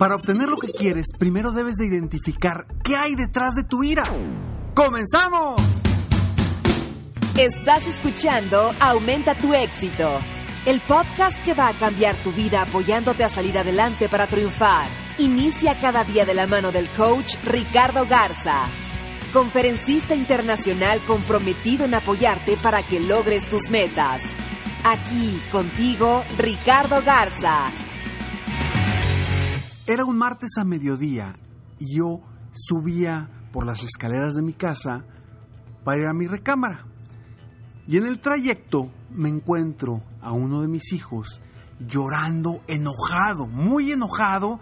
Para obtener lo que quieres, primero debes de identificar qué hay detrás de tu ira. ¡Comenzamos! Estás escuchando Aumenta tu éxito, el podcast que va a cambiar tu vida apoyándote a salir adelante para triunfar. Inicia cada día de la mano del coach Ricardo Garza, conferencista internacional comprometido en apoyarte para que logres tus metas. Aquí contigo, Ricardo Garza. Era un martes a mediodía y yo subía por las escaleras de mi casa para ir a mi recámara. Y en el trayecto me encuentro a uno de mis hijos llorando enojado, muy enojado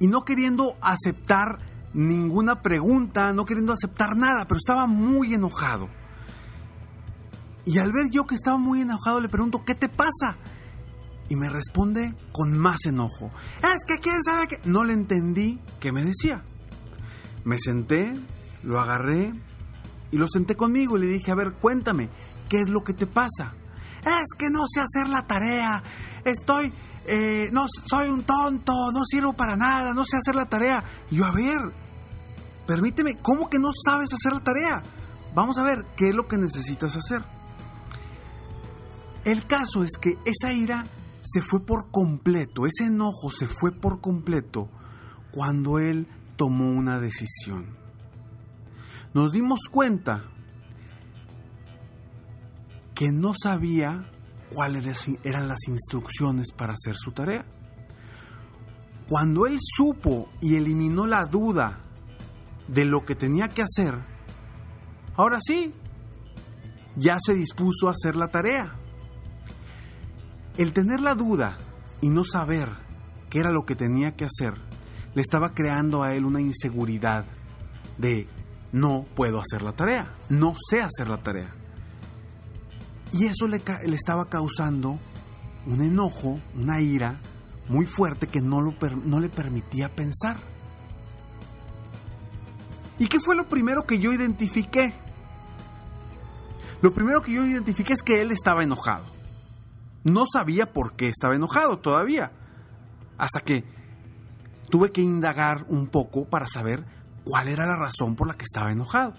y no queriendo aceptar ninguna pregunta, no queriendo aceptar nada, pero estaba muy enojado. Y al ver yo que estaba muy enojado le pregunto, ¿qué te pasa? Y me responde con más enojo. Es que quién sabe que... No le entendí qué me decía. Me senté, lo agarré y lo senté conmigo y le dije, a ver, cuéntame, ¿qué es lo que te pasa? Es que no sé hacer la tarea, estoy, eh, no, soy un tonto, no sirvo para nada, no sé hacer la tarea. Yo, a ver, permíteme, ¿cómo que no sabes hacer la tarea? Vamos a ver, ¿qué es lo que necesitas hacer? El caso es que esa ira se fue por completo, ese enojo se fue por completo cuando él tomó una decisión. Nos dimos cuenta que no sabía cuáles eran las instrucciones para hacer su tarea. Cuando él supo y eliminó la duda de lo que tenía que hacer, ahora sí, ya se dispuso a hacer la tarea. El tener la duda y no saber qué era lo que tenía que hacer, le estaba creando a él una inseguridad de no puedo hacer la tarea, no sé hacer la tarea. Y eso le, estaba causando un enojo, una ira muy fuerte que no, lo, no le permitía pensar. ¿Y qué fue lo primero que yo identifiqué? Lo primero que yo identifiqué es que él estaba enojado. No sabía por qué estaba enojado todavía. Hasta que tuve que indagar un poco para saber cuál era la razón por la que estaba enojado.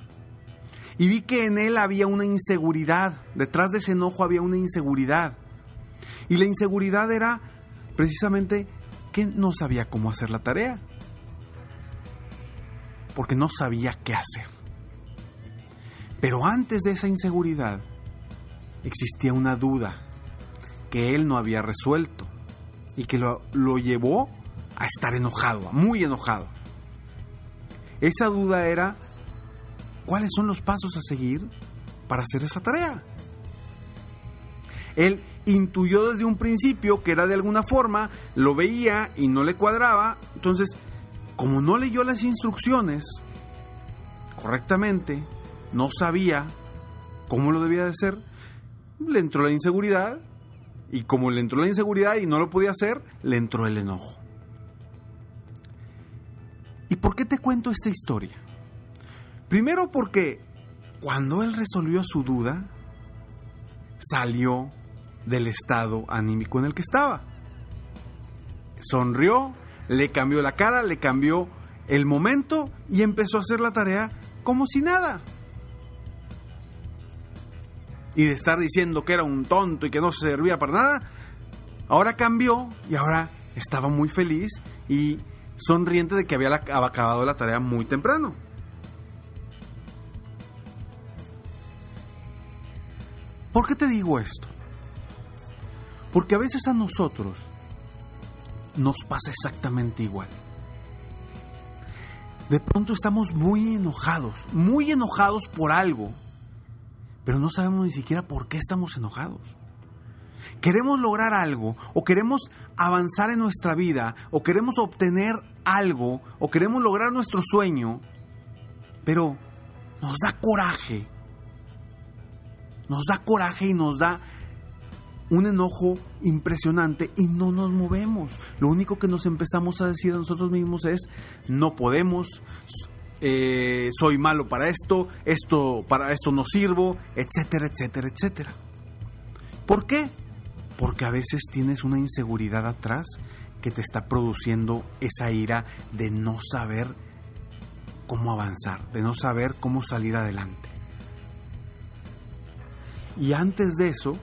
Y vi que en él había una inseguridad. Detrás de ese enojo había una inseguridad. Y la inseguridad era precisamente que no sabía cómo hacer la tarea. Porque no sabía qué hacer. Pero antes de esa inseguridad existía una duda que él no había resuelto y que lo, lo llevó a estar enojado, muy enojado. Esa duda era, ¿cuáles son los pasos a seguir para hacer esa tarea? Él intuyó desde un principio que era de alguna forma, lo veía y no le cuadraba, entonces, como no leyó las instrucciones correctamente, no sabía cómo lo debía de hacer, le entró la inseguridad y como le entró la inseguridad y no lo podía hacer, le entró el enojo. ¿Y por qué te cuento esta historia? Primero porque cuando él resolvió su duda, salió del estado anímico en el que estaba. Sonrió, le cambió la cara, le cambió el momento y empezó a hacer la tarea como si nada y de estar diciendo que era un tonto y que no servía para nada, Ahora cambió y ahora estaba muy feliz y sonriente de que había acabado la tarea muy temprano. ¿Por qué te digo esto? Porque a veces a nosotros nos pasa exactamente igual. De pronto estamos muy enojados, muy enojados por algo, pero no sabemos ni siquiera por qué estamos enojados. Queremos lograr algo, o queremos avanzar en nuestra vida, o queremos obtener algo, o queremos lograr nuestro sueño, pero nos da coraje. Nos da coraje y nos da un enojo impresionante y no nos movemos. Lo único que nos empezamos a decir a nosotros mismos es, no podemos, eh, soy malo para esto, esto para esto no sirvo, etcétera, etcétera, etcétera. ¿Por qué? Porque a veces tienes una inseguridad atrás que te está produciendo esa ira de no saber cómo avanzar, de no saber cómo salir adelante. Y antes de eso,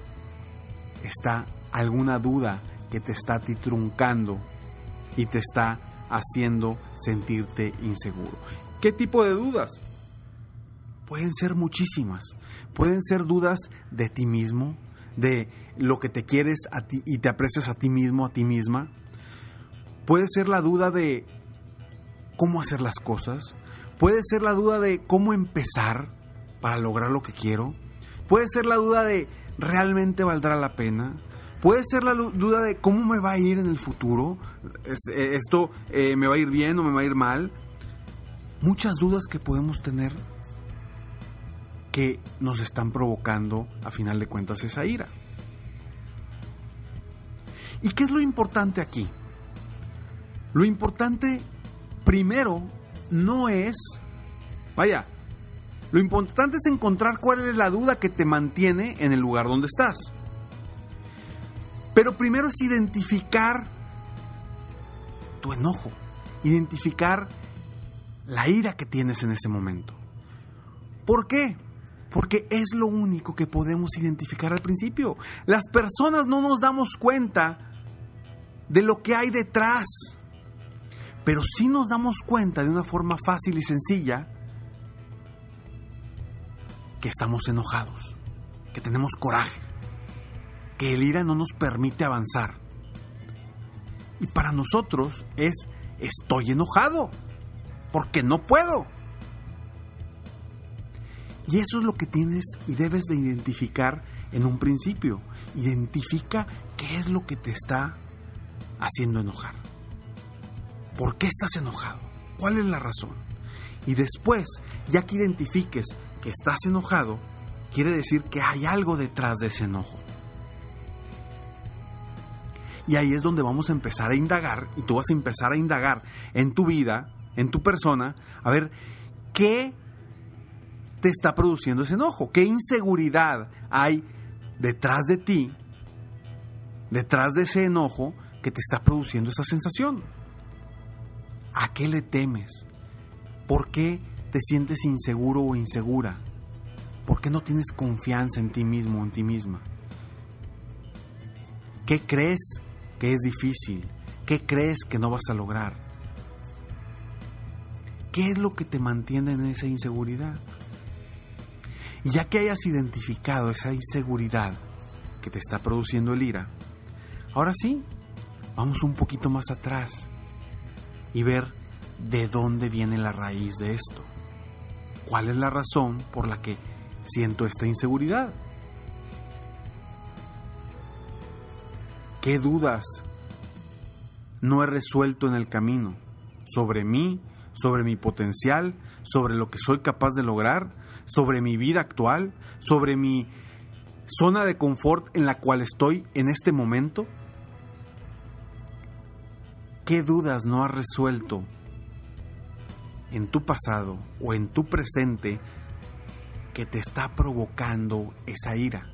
está alguna duda que te está titruncando y te está haciendo sentirte inseguro. ¿Qué tipo de dudas? Pueden ser muchísimas. Pueden ser dudas de ti mismo, de lo que te quieres a ti y te aprecias a ti mismo, a ti misma. Puede ser la duda de cómo hacer las cosas. Puede ser la duda de cómo empezar para lograr lo que quiero. Puede ser la duda de ¿realmente valdrá la pena? Puede ser la duda de cómo me va a ir en el futuro. Eh, ¿Esto eh, me va a ir bien o me va a ir mal? Muchas dudas que podemos tener que nos están provocando, a final de cuentas, esa ira. ¿Y qué es lo importante aquí? Lo importante, primero, no es, vaya, lo importante es encontrar cuál es la duda que te mantiene en el lugar donde estás. Pero primero es identificar tu enojo, identificar la ira que tienes en ese momento. ¿Por qué? Porque es lo único que podemos identificar al principio. Las personas no nos damos cuenta de lo que hay detrás, pero sí nos damos cuenta de una forma fácil y sencilla que estamos enojados, que tenemos coraje, que el ira no nos permite avanzar. Y para nosotros es estoy enojado, porque no puedo. Y eso es lo que tienes y debes de identificar en un principio. Identifica qué es lo que te está haciendo enojar. ¿Por qué estás enojado? ¿Cuál es la razón? Y después, ya que identifiques que estás enojado, quiere decir que hay algo detrás de ese enojo. Y ahí es donde vamos a empezar a indagar, y tú vas a empezar a indagar en tu vida, en tu persona, a ver qué te está produciendo ese enojo, qué inseguridad hay detrás de ti, detrás de ese enojo que te está produciendo esa sensación. ¿A qué le temes? ¿Por qué te sientes inseguro o insegura? ¿Por qué no tienes confianza en ti mismo o en ti misma? ¿Qué crees que es difícil? ¿Qué crees que no vas a lograr? ¿Qué es lo que te mantiene en esa inseguridad? Y ya que hayas identificado esa inseguridad que te está produciendo el ira, ahora sí, vamos un poquito más atrás y ver de dónde viene la raíz de esto. ¿Cuál es la razón por la que siento esta inseguridad? ¿Qué dudas no he resuelto en el camino sobre mí, sobre mi potencial, sobre lo que soy capaz de lograr, sobre mi vida actual, sobre mi zona de confort en la cual estoy en este momento? ¿Qué dudas no has resuelto en tu pasado o en tu presente que te está provocando esa ira.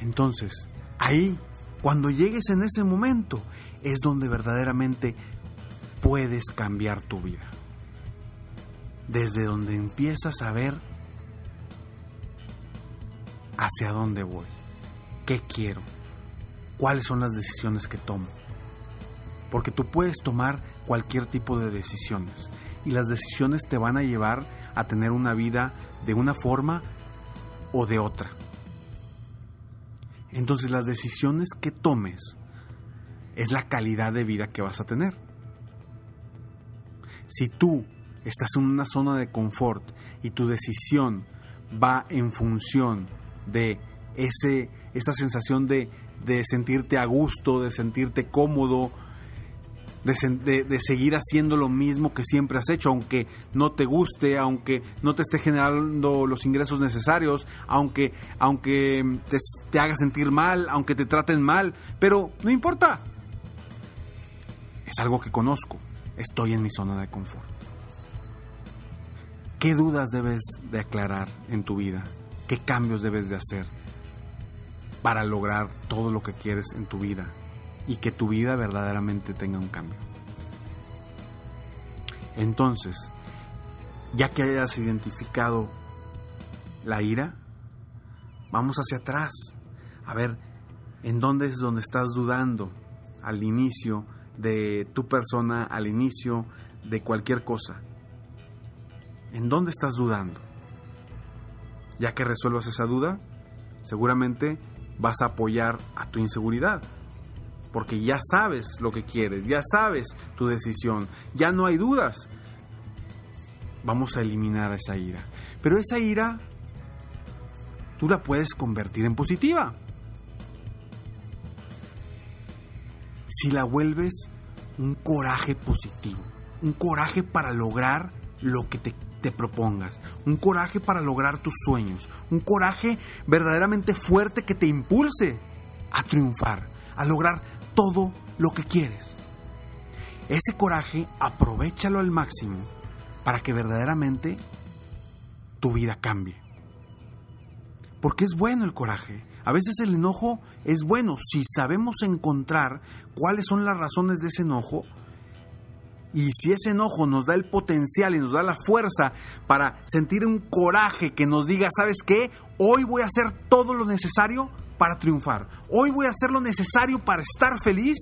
Entonces, ahí, cuando llegues en ese momento, es donde verdaderamente puedes cambiar tu vida. Desde donde empiezas a ver hacia dónde voy, ¿Qué quiero? ¿Cuáles son las decisiones que tomo? Porque tú puedes tomar cualquier tipo de decisiones y las decisiones te van a llevar a tener una vida de una forma o de otra. Entonces las decisiones que tomes es la calidad de vida que vas a tener. Si tú estás en una zona de confort y tu decisión va en función de ese, esa sensación de, de sentirte a gusto, de sentirte cómodo, de, de, seguir haciendo lo mismo que siempre has hecho, aunque no te guste, aunque no te esté generando los ingresos necesarios, aunque, aunque te, te haga sentir mal, aunque te traten mal, pero no importa. Es algo que conozco, estoy en mi zona de confort. ¿Qué dudas debes de aclarar en tu vida? ¿Qué cambios debes de hacer para lograr todo lo que quieres en tu vida? y que tu vida verdaderamente tenga un cambio. Entonces, ya que hayas identificado la ira, vamos hacia atrás. A ver, ¿en dónde es donde estás dudando? Al inicio de tu persona, al inicio de cualquier cosa. ¿En dónde estás dudando? Ya que resuelvas esa duda, seguramente vas a apoyar a tu inseguridad porque ya sabes lo que quieres, ya sabes tu decisión, ya no hay dudas. Vamos a eliminar esa ira. Pero esa ira tú la puedes convertir en positiva. Si la vuelves un coraje positivo, un coraje para lograr lo que te, propongas, un coraje para lograr tus sueños, un coraje verdaderamente fuerte que te impulse a triunfar, a lograr todo lo que quieres. Ese coraje aprovechalo al máximo para que verdaderamente tu vida cambie. Porque es bueno el coraje. A veces el enojo es bueno si sabemos encontrar cuáles son las razones de ese enojo y si ese enojo nos da el potencial y nos da la fuerza para sentir un coraje que nos diga, ¿sabes qué? Hoy voy a hacer todo lo necesario para triunfar. Hoy voy a hacer lo necesario para estar feliz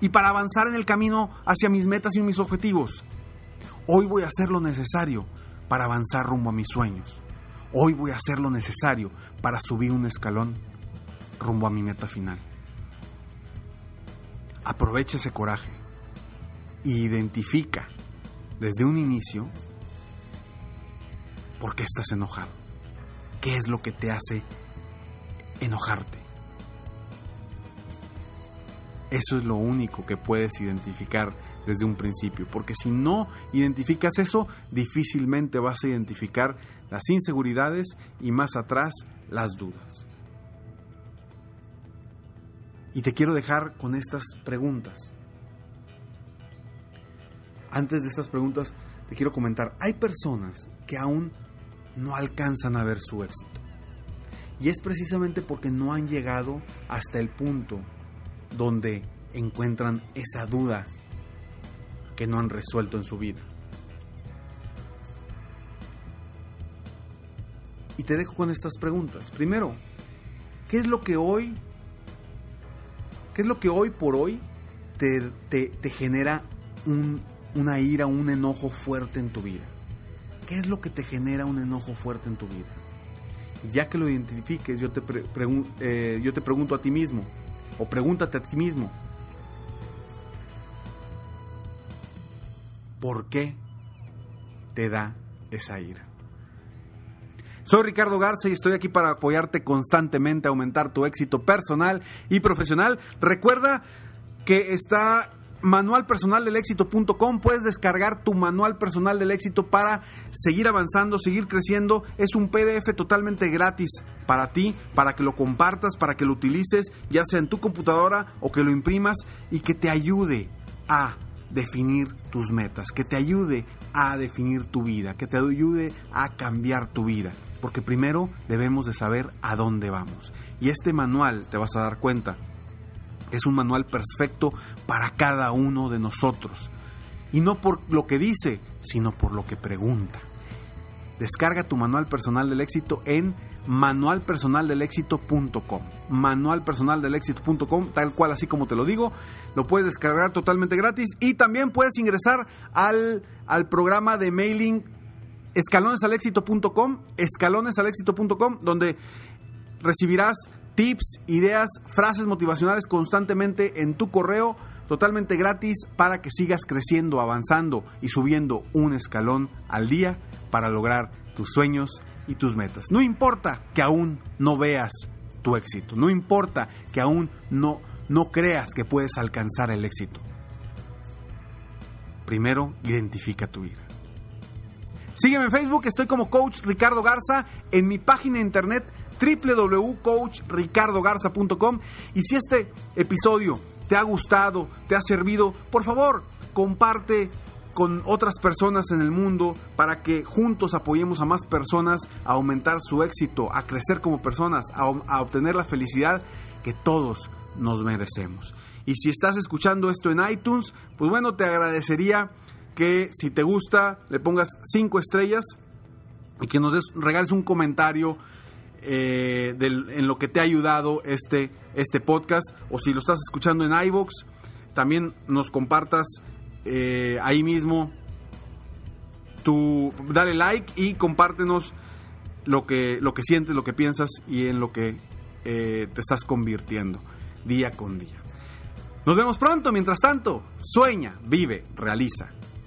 y para avanzar en el camino hacia mis metas y mis objetivos. Hoy voy a hacer lo necesario para avanzar rumbo a mis sueños. Hoy voy a hacer lo necesario para subir un escalón rumbo a mi meta final. Aprovecha ese coraje e identifica desde un inicio por qué estás enojado. ¿Qué es lo que te hace enojarte. Eso es lo único que puedes identificar desde un principio, porque si no identificas eso, difícilmente vas a identificar las inseguridades y más atrás las dudas. Y te quiero dejar con estas preguntas. Antes de estas preguntas, te quiero comentar, hay personas que aún no alcanzan a ver su éxito. Y es precisamente porque no han llegado hasta el punto donde encuentran esa duda que no han resuelto en su vida. Y te dejo con estas preguntas. Primero, ¿qué es lo que hoy, qué es lo que hoy por hoy te, te, genera un, una ira, un enojo fuerte en tu vida? ¿Qué es lo que te genera un enojo fuerte en tu vida? ya que lo identifiques, yo te, eh, yo te pregunto a ti mismo, o pregúntate a ti mismo, ¿por qué te da esa ira? Soy Ricardo Garza y estoy aquí para apoyarte constantemente aumentar tu éxito personal y profesional. Recuerda que está manualpersonaldelexito.com puedes descargar tu manual personal del éxito para seguir avanzando, seguir creciendo. Es un PDF totalmente gratis para ti, para que lo compartas, para que lo utilices, ya sea en tu computadora o que lo imprimas y que te ayude a definir tus metas, que te ayude a definir tu vida, que te ayude a cambiar tu vida. Porque primero debemos de saber a dónde vamos. Y este manual, te vas a dar cuenta, es un manual perfecto para cada uno de nosotros. Y no por lo que dice, sino por lo que pregunta. Descarga tu manual personal del éxito en manualpersonaldelexito.com. manualpersonaldelexito.com, tal cual así como te lo digo. Lo puedes descargar totalmente gratis y también puedes ingresar al, al programa de mailing escalonesalexito.com, escalonesalexito.com, donde recibirás tips, ideas, frases motivacionales constantemente en tu correo, totalmente gratis para que sigas creciendo, avanzando y subiendo un escalón al día para lograr tus sueños y tus metas. No importa que aún no veas tu éxito, no importa que aún no, no creas que puedes alcanzar el éxito. Primero, identifica tu vida. Sígueme en Facebook, estoy como Coach Ricardo Garza, en mi página de internet www.coachricardogarza.com y si este episodio te ha gustado, te ha servido, por favor, comparte con otras personas en el mundo para que juntos apoyemos a más personas a aumentar su éxito, a crecer como personas, a, a, obtener la felicidad que todos nos merecemos. Y si estás escuchando esto en iTunes, pues bueno, te agradecería que si te gusta le pongas cinco estrellas y que nos des, regales un comentario eh, del, en lo que te ha ayudado este, este podcast o si lo estás escuchando en iVoox, también nos compartas eh, ahí mismo tu dale like y compártenos lo que, lo que sientes, lo que piensas y en lo que eh, te estás convirtiendo día con día. Nos vemos pronto, mientras tanto, sueña, vive, realiza.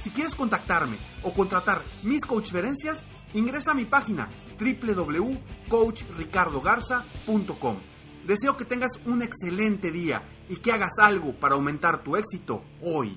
Si quieres contactarme o contratar mis coachferencias, ingresa a mi página www.coachricardogarza.com. Deseo que tengas un excelente día y que hagas algo para aumentar tu éxito hoy.